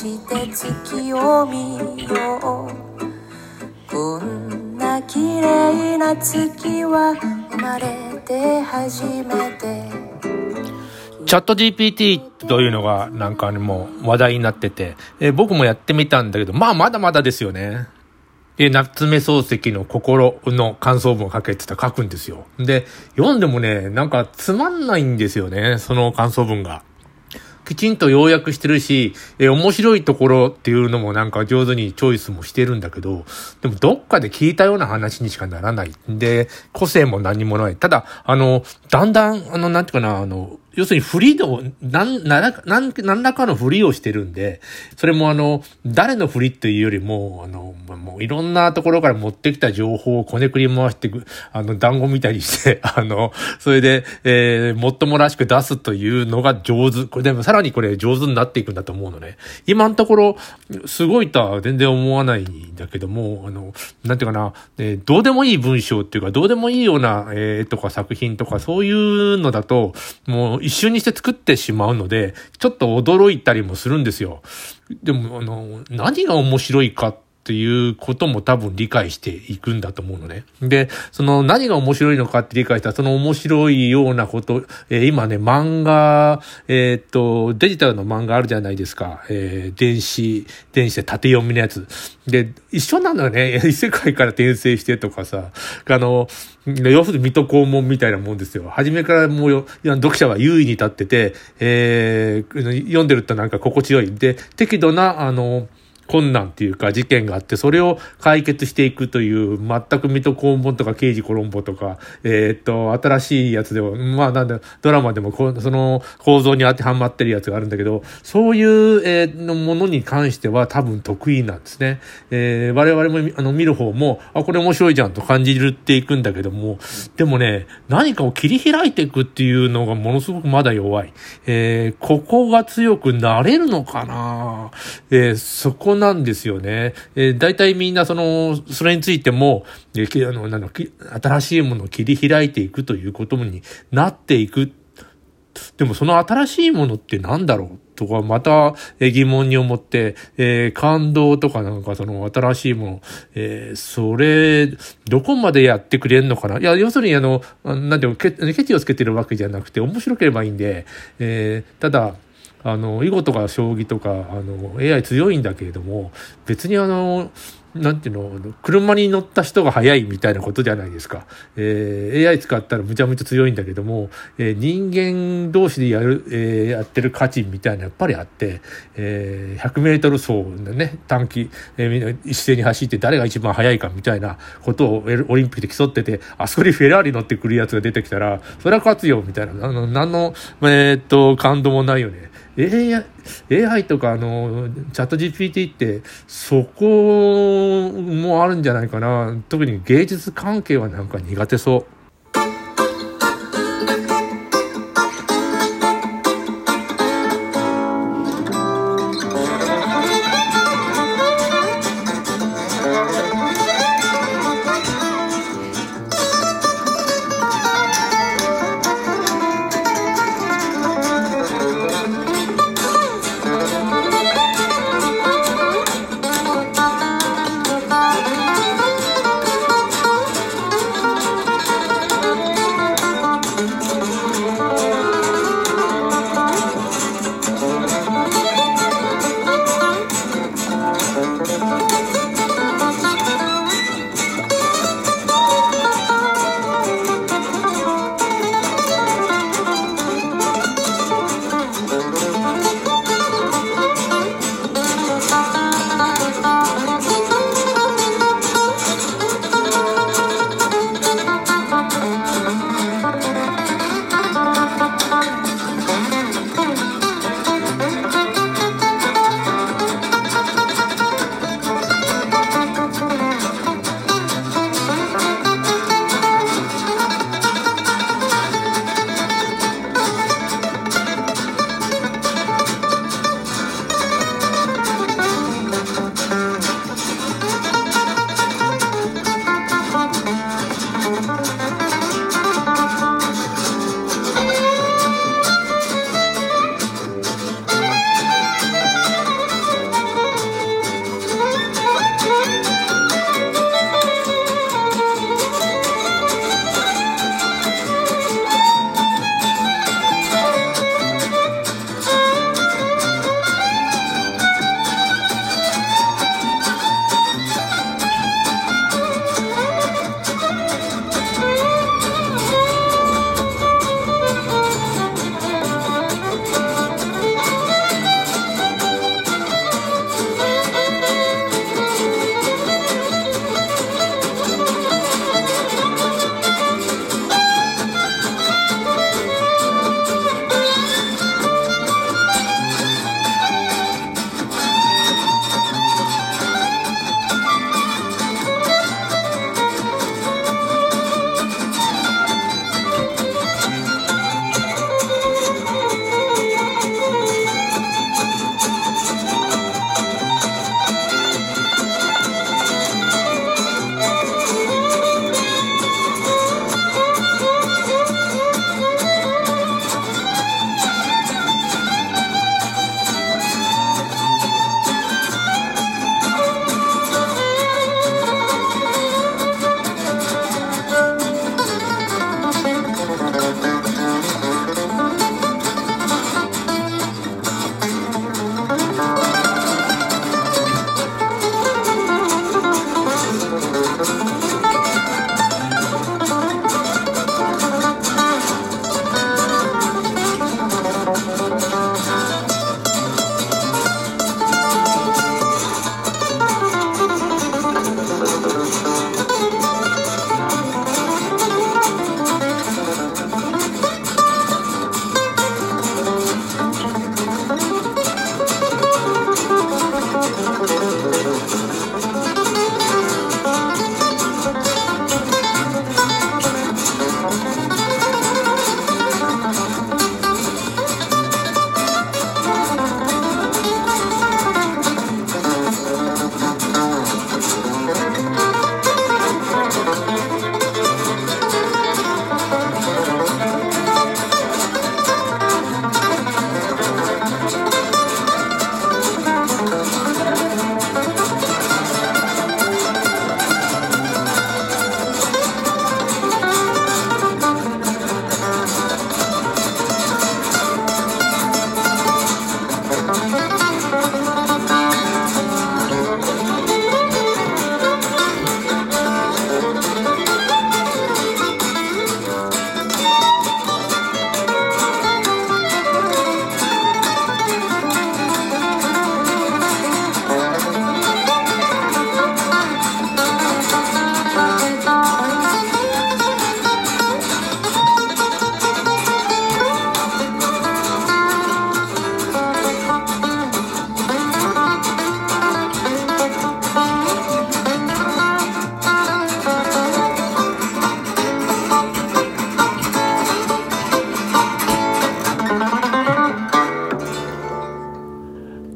して月を見ようこんな綺麗な月は生まれて初めてチャット GPT というのがなんかもう話題になってて、えー僕もやってみたんだけど、まあまだまだですよね。で、夏目漱石の心の感想文を書けって言ったら書くんですよ。で、読んでもね、なんかつまんないんですよね、その感想文が。きちんと要約してるし、えー面白いところっていうのもなんか上手にチョイスもしてるんだけど、でもどっかで聞いたような話にしかならない。で、個性も何もない。ただ、あの、だんだん、あの、なんていうかな、あの、要するにフリーを、なん、なら、なん、何らかのフリーをしてるんで、それもあの、誰のフリっていうよりも、あの、もういろんなところから持ってきた情報をこねくり回してく、あの、団子みたいにして、あの、それで、えー、もっともらしく出すというのが上手。これでもさらにこれ上手になっていくんだと思うのね。今のところ、すごいとは全然思わないんだけども、あの、なんていうかな、えーどうでもいい文章っていうか、どうでもいいような、えー、とか作品とか、そういうのだと、もう一瞬にして作ってしまうので、ちょっと驚いたりもするんですよ。でも、あの、何が面白いかっていうことも多分理解していくんだと思うのね。で、その何が面白いのかって理解したら、その面白いようなこと、えー今ね、漫画、えーっと、デジタルの漫画あるじゃないですか。えー電子、電子で縦読みのやつ。で、一緒なのよね。異世界から転生してとかさ、あの、要するに水戸黄門みたいなもんですよ。初めからもう、読者は優位に立ってて、えー読んでるとなんか心地よい。で、適度な、あの、困難っていうか事件があって、それを解決していくという、全く水戸黄門とか刑事コロンボとか、えっと、新しいやつでも、まあなんだ、ドラマでもこその構造に当てはまってるやつがあるんだけど、そういう、えのものに関しては多分得意なんですね。えー我々もあの見る方も、あ、これ面白いじゃんと感じるっていくんだけども、でもね、何かを切り開いていくっていうのがものすごくまだ弱い。えーここが強くなれるのかなえーそこなんですよね。えー、大体みんなその、それについても、えーあの、なんだき新しいものを切り開いていくということになっていく。でもその新しいものって何だろうとか、また疑問に思って、えー感動とかなんかその新しいもの、えーそれ、どこまでやってくれんのかないや、要するにあの、なんていうの、ケケチをつけてるわけじゃなくて、面白ければいいんで、えーただ、あの、囲碁とか将棋とか、あの、AI 強いんだけれども、別にあの、なんていうの、車に乗った人が速いみたいなことじゃないですか。えー AI 使ったらむちゃむちゃ強いんだけども、えー人間同士でやる、えーやってる価値みたいなやっぱりあって、えー100メートル走のね、短期、えーみんな一斉に走って誰が一番速いかみたいなことをオリンピックで競ってて、あそこにフェラーリ乗ってくるやつが出てきたら、それは勝つよみたいな、あの、何の、えーっと、感動もないよね。AI, AI とかあの、チャット GPT って、そこもあるんじゃないかな。特に芸術関係はなんか苦手そう。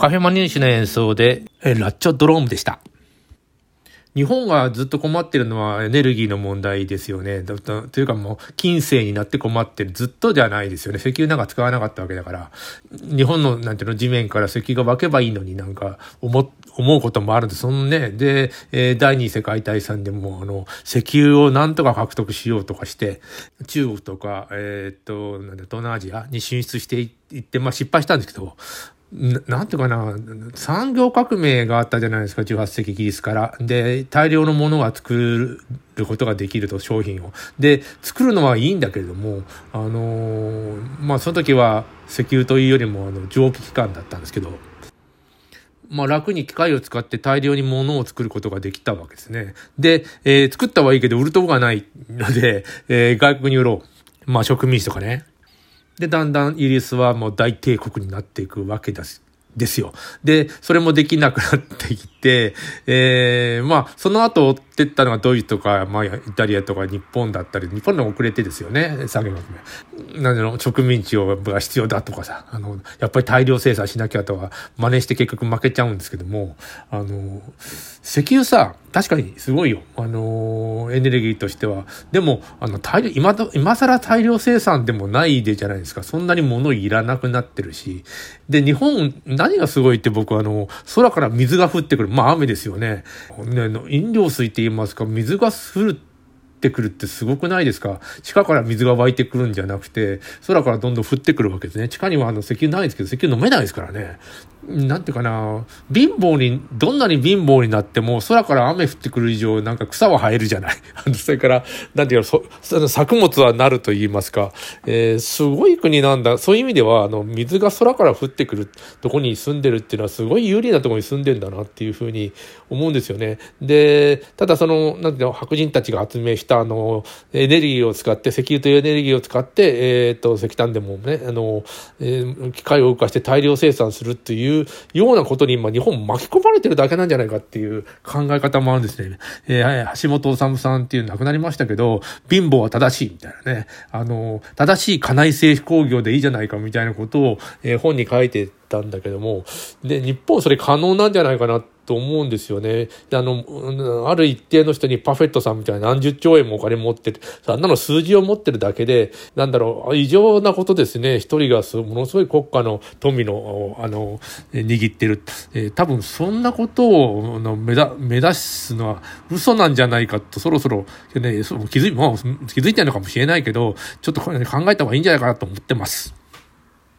カフェマニューシュの演奏で、えラッチョドロームでした。日本がずっと困ってるのはエネルギーの問題ですよね。というかもう、金星になって困ってる。ずっとじゃないですよね。石油なんか使わなかったわけだから。日本の、なんていうの、地面から石油が湧けばいいのになんか思、思うこともあるんです、そのね、で、えー、第二次世界大戦でも、あの、石油をなんとか獲得しようとかして、中国とか、えー、っと、なんだ、東南アジアに進出していって、まあ失敗したんですけど、なんていうかな、産業革命があったじゃないですか、18世紀イギリスから。で、大量のものが作ることができると、商品を。で、作るのはいいんだけれども、あのー、まあ、その時は石油というよりも、あの、蒸気機関だったんですけど、まあ、楽に機械を使って大量に物を作ることができたわけですね。で、えー、作ったはいいけど、売るとこがないので、えー、外国に売ろう。まあ、植民地とかね。で、だんだんイギリスはもう大帝国になっていくわけだし。ですよ。で、それもできなくなってきて、えー、まあ、その後追ってったのがドイツとか、まあ、イタリアとか日本だったり、日本の遅れてですよね、産業革。なんでの、植民地をが必要だとかさ、あの、やっぱり大量生産しなきゃとか、真似して結局負けちゃうんですけども、あの、石油さ、確かにすごいよ。あの、エネルギーとしては。でも、あの、大量、今、今更大量生産でもないでじゃないですか。そんなに物いらなくなってるし。で、日本、何がすごいって僕あの、空から水が降ってくる。まあ雨ですよね。ね飲料水って言いますか、水が降るっててくるってすごくないですか？地下から水が湧いてくるんじゃなくて、空からどんどん降ってくるわけですね。地下にはあの石油ないですけど、石油飲めないですからね。なんていうかな、貧乏に、どんなに貧乏になっても、空から雨降ってくる以上、なんか草は生えるじゃない。それから、なんていうそ、作物はなると言いますか、えー、すごい国なんだ。そういう意味では、あの、水が空から降ってくるとこに住んでるっていうのは、すごい有利なところに住んでんだなっていうふうに思うんですよね。で、ただその、なんていうの、白人たちが発明した、あの、エネルギーを使って、石油というエネルギーを使って、え、ー、と、石炭でもね、あの、えー、機械を動かして大量生産するっていう、ようなことに今日本巻き込まれてるだけなんじゃないかっていう考え方もあるんですね。えー、橋本治さんっていう亡くなりましたけど、貧乏は正しいみたいなね。あの、正しい家内製工業でいいじゃないかみたいなことを、えー、本に書いてたんだけども、で、日本それ可能なんじゃないかなってと思うんですよね。あの、ある一定の人にパフェットさんみたいな何十兆円もお金持ってて、あんなの数字を持ってるだけで、なんだろう、異常なことですね。一人がものすごい国家の富の、あの、握ってる。えー、多分そんなことを目だ目指すのは嘘なんじゃないかと、そろそろ、ね、気づい、もう気づいてるのかもしれないけど、ちょっと、考えた方がいいんじゃないかなと思ってます。